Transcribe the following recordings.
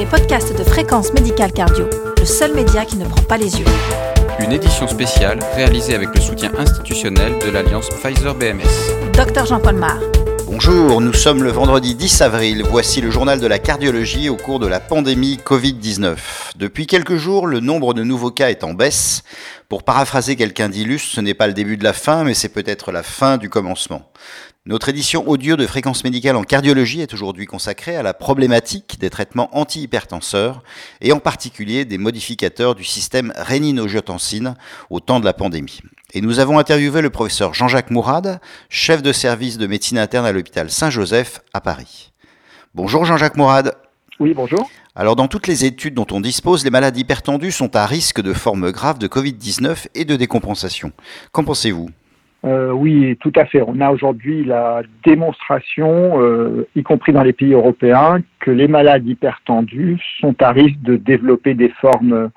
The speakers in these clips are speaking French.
les podcasts de Fréquence Médicale Cardio, le seul média qui ne prend pas les yeux. Une édition spéciale réalisée avec le soutien institutionnel de l'Alliance Pfizer-BMS. Docteur Jean-Paul Mar. Bonjour, nous sommes le vendredi 10 avril. Voici le journal de la cardiologie au cours de la pandémie Covid-19. Depuis quelques jours, le nombre de nouveaux cas est en baisse. Pour paraphraser quelqu'un d'illustre, ce n'est pas le début de la fin, mais c'est peut-être la fin du commencement. Notre édition audio de fréquence médicale en cardiologie est aujourd'hui consacrée à la problématique des traitements antihypertenseurs et en particulier des modificateurs du système rénine-angiotensine au temps de la pandémie. Et nous avons interviewé le professeur Jean-Jacques Mourad, chef de service de médecine interne à l'hôpital Saint-Joseph à Paris. Bonjour Jean-Jacques Mourad. Oui, bonjour. Alors dans toutes les études dont on dispose, les malades hypertendus sont à risque de formes graves de Covid-19 et de décompensation. Qu'en pensez-vous? Euh, oui, tout à fait. On a aujourd'hui la démonstration, euh, y compris dans les pays européens, que les malades hypertendus sont à risque de développer des formes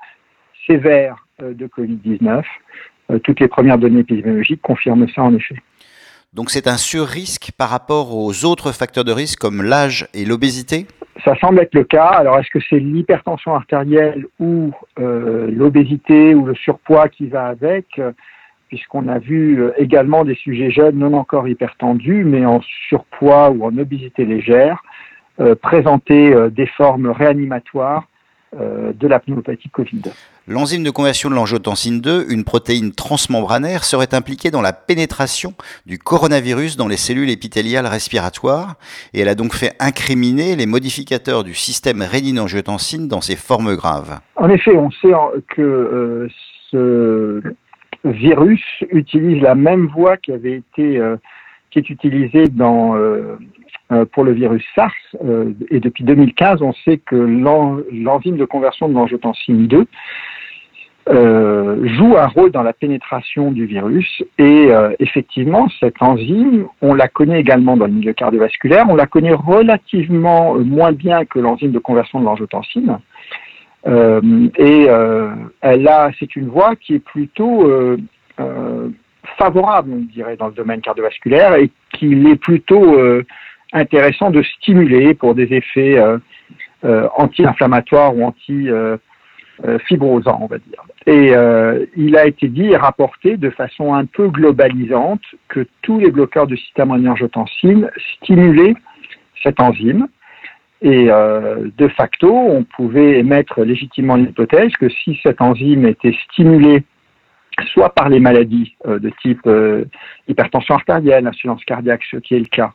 sévères euh, de Covid-19. toutes les premières données épidémiologiques confirment ça en effet. Donc c'est un surrisque par rapport aux autres facteurs de risque comme l'âge et l'obésité? Ça semble être le cas. Alors est-ce que c'est l'hypertension artérielle ou l'obésité ou le surpoids qui va avec? Puisqu'on a vu euh, également des sujets jeunes non encore hypertendus, mais en surpoids ou en obésité légère, euh, présenter euh, des formes réanimatoires de la pneumopathie Covid. L'enzyme de conversion de l'angiotensine 2, une protéine transmembranaire, serait impliquée dans la pénétration du coronavirus dans les cellules épithéliales respiratoires et elle a donc fait incriminer les modificateurs du système rénine-angiotensine dans ces formes graves. En effet, on sait que ce virus utilise la même voie qui avait été euh, qui est utilisée dans euh, euh, pour le virus SARS et depuis 2015 on sait que l'enzyme de conversion de l'angiotensine 2 joue un rôle dans la pénétration du virus et effectivement cette enzyme on la connaît également dans le milieu cardiovasculaire on la connaît relativement moins bien que l'enzyme de conversion de l'angiotensine euh, et euh, a, c'est une voie qui est plutôt euh, favorable, on dirait, dans le domaine cardiovasculaire et qu'il est plutôt intéressant de stimuler pour des effets anti-inflammatoires ou anti-fibrosants, on va dire. Et il a été dit et rapporté de façon un peu globalisante que tous les bloqueurs de système en stimulaient cette enzyme et euh, de facto, on pouvait émettre légitimement l'hypothèse que si cette enzyme était stimulée soit par les maladies euh, de type euh, hypertension artérielle, insuffisance cardiaque, ce qui est le cas,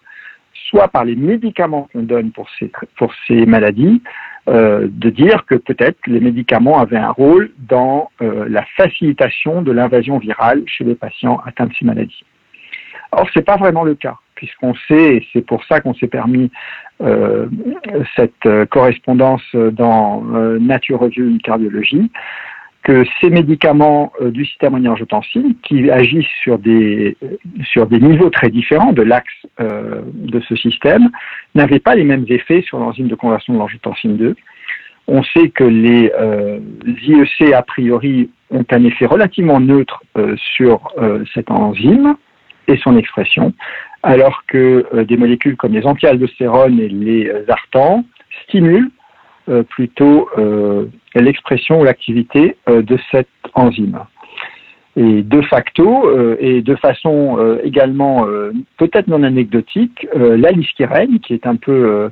soit par les médicaments qu'on donne pour ces, pour ces maladies, de dire que peut-être les médicaments avaient un rôle dans la facilitation de l'invasion virale chez les patients atteints de ces maladies. Or, ce n'est pas vraiment le cas puisqu'on sait, et c'est pour ça qu'on s'est permis euh, cette euh, correspondance dans euh, Nature Review Cardiologie, que ces médicaments du système angiotensine, qui agissent sur des, sur des niveaux très différents de l'axe de ce système, n'avaient pas les mêmes effets sur l'enzyme de conversion de l'angiotensine 2. On sait que les IEC, a priori, ont un effet relativement neutre sur cette enzyme et son expression, alors que euh, des molécules comme les antialdostérones et les euh, artans stimulent euh, plutôt l'expression ou l'activité de cette enzyme. Et de facto, et de façon également peut-être non anecdotique, la liskérène, qui est un peu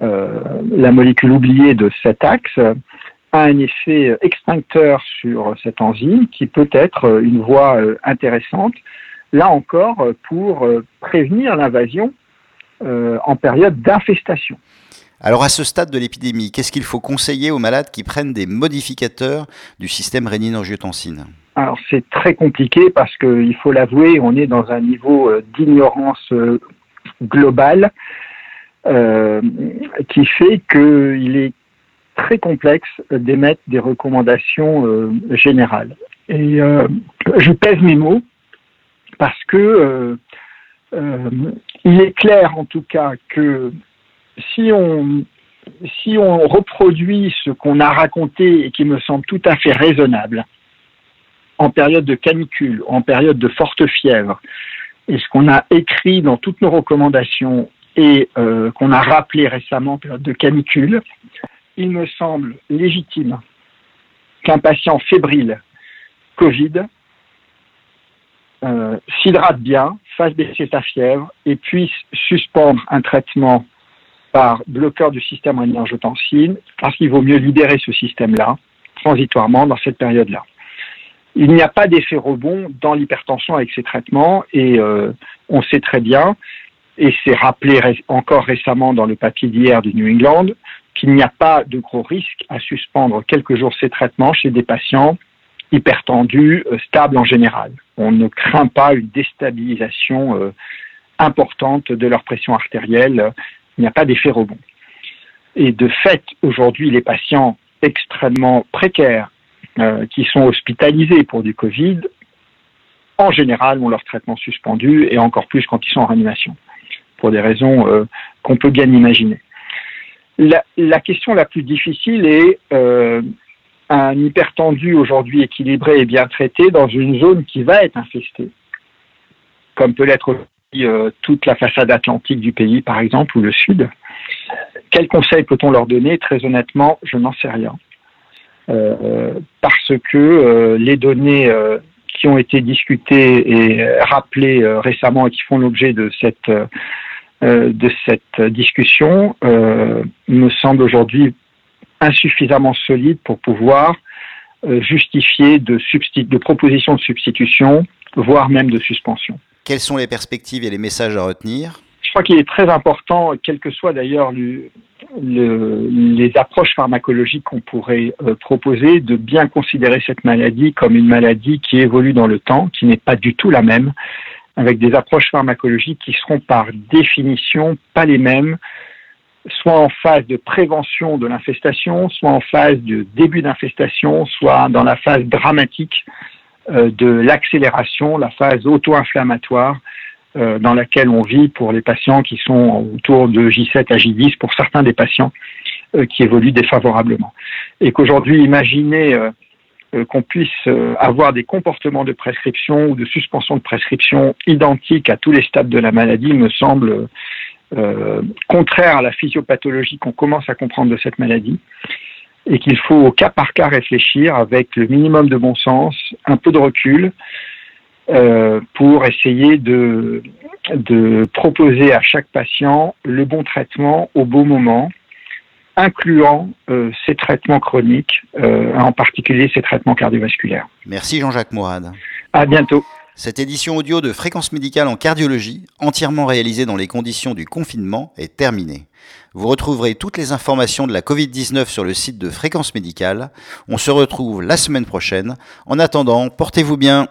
la molécule oubliée de cet axe, a un effet extincteur sur cette enzyme qui peut être une voie intéressante là encore, euh, pour euh, prévenir l'invasion euh, en période d'infestation. Alors à ce stade de l'épidémie, qu'est-ce qu'il faut conseiller aux malades qui prennent des modificateurs du système rénine-angiotensine Alors c'est très compliqué parce qu'il faut l'avouer, on est dans un niveau d'ignorance globale qui fait qu'il est très complexe d'émettre des recommandations générales. Et je pèse mes mots parce que euh, euh, il est clair en tout cas que si on si on reproduit ce qu'on a raconté et qui me semble tout à fait raisonnable en période de canicule, en période de forte fièvre, et ce qu'on a écrit dans toutes nos recommandations et euh, qu'on a rappelé récemment en période de canicule, il me semble légitime qu'un patient fébrile Covid euh, s'hydrate bien, fasse baisser sa fièvre et puisse suspendre un traitement par bloqueur du système rénine-angiotensine parce qu'il vaut mieux libérer ce système-là transitoirement dans cette période-là. Il n'y a pas d'effet rebond dans l'hypertension avec ces traitements et euh, on sait très bien, et c'est rappelé encore récemment dans le papier d'hier du New England, qu'il n'y a pas de gros risque à suspendre quelques jours ces traitements chez des patients hypertendus, euh, stables en général. On ne craint pas une déstabilisation euh, importante de leur pression artérielle. Il n'y a pas d'effet rebond. Et de fait, aujourd'hui, les patients extrêmement précaires euh, qui sont hospitalisés pour du Covid, en général, ont leur traitement suspendu et encore plus quand ils sont en réanimation, pour des raisons euh, qu'on peut bien imaginer. La, question la plus difficile est un hypertendu aujourd'hui équilibré et bien traité dans une zone qui va être infestée, comme peut l'être euh, toute la façade atlantique du pays, par exemple, ou le sud. Quels conseils peut-on leur donner? Très honnêtement, je n'en sais rien. Euh, parce que euh, les données euh, qui ont été discutées et rappelées récemment et qui font l'objet de cette de cette discussion me semblent aujourd'hui insuffisamment solides pour pouvoir justifier de, de propositions de substitution, voire même de suspension. Quelles sont les perspectives et les messages à retenir? Je crois qu'il est très important, quel que soit d'ailleurs le, les approches pharmacologiques qu'on pourrait euh, proposer, de bien considérer cette maladie comme une maladie qui évolue dans le temps, qui n'est pas du tout la même, avec des approches pharmacologiques qui seront par définition pas les mêmes, soit en phase de prévention de l'infestation, soit en phase de début d'infestation, soit dans la phase dramatique euh, de l'accélération, la phase auto-inflammatoire euh, dans laquelle on vit pour les patients qui sont autour de J7 à J10, pour certains des patients euh, qui évoluent défavorablement. Et qu'aujourd'hui, imaginez qu'on puisse avoir des comportements de prescription ou de suspension de prescription identiques à tous les stades de la maladie me semble contraire à la physiopathologie qu'on commence à comprendre de cette maladie et qu'il faut au cas par cas réfléchir avec le minimum de bon sens, un peu de recul, euh, pour essayer de, de proposer à chaque patient le bon traitement au bon moment, incluant euh, ces traitements chroniques, euh, en particulier ces traitements cardiovasculaires. Merci Jean-Jacques Mourad. À bientôt. Cette édition audio de Fréquence médicale en cardiologie, entièrement réalisée dans les conditions du confinement, est terminée. Vous retrouverez toutes les informations de la Covid-19 sur le site de Fréquence médicale. On se retrouve la semaine prochaine. En attendant, portez-vous bien.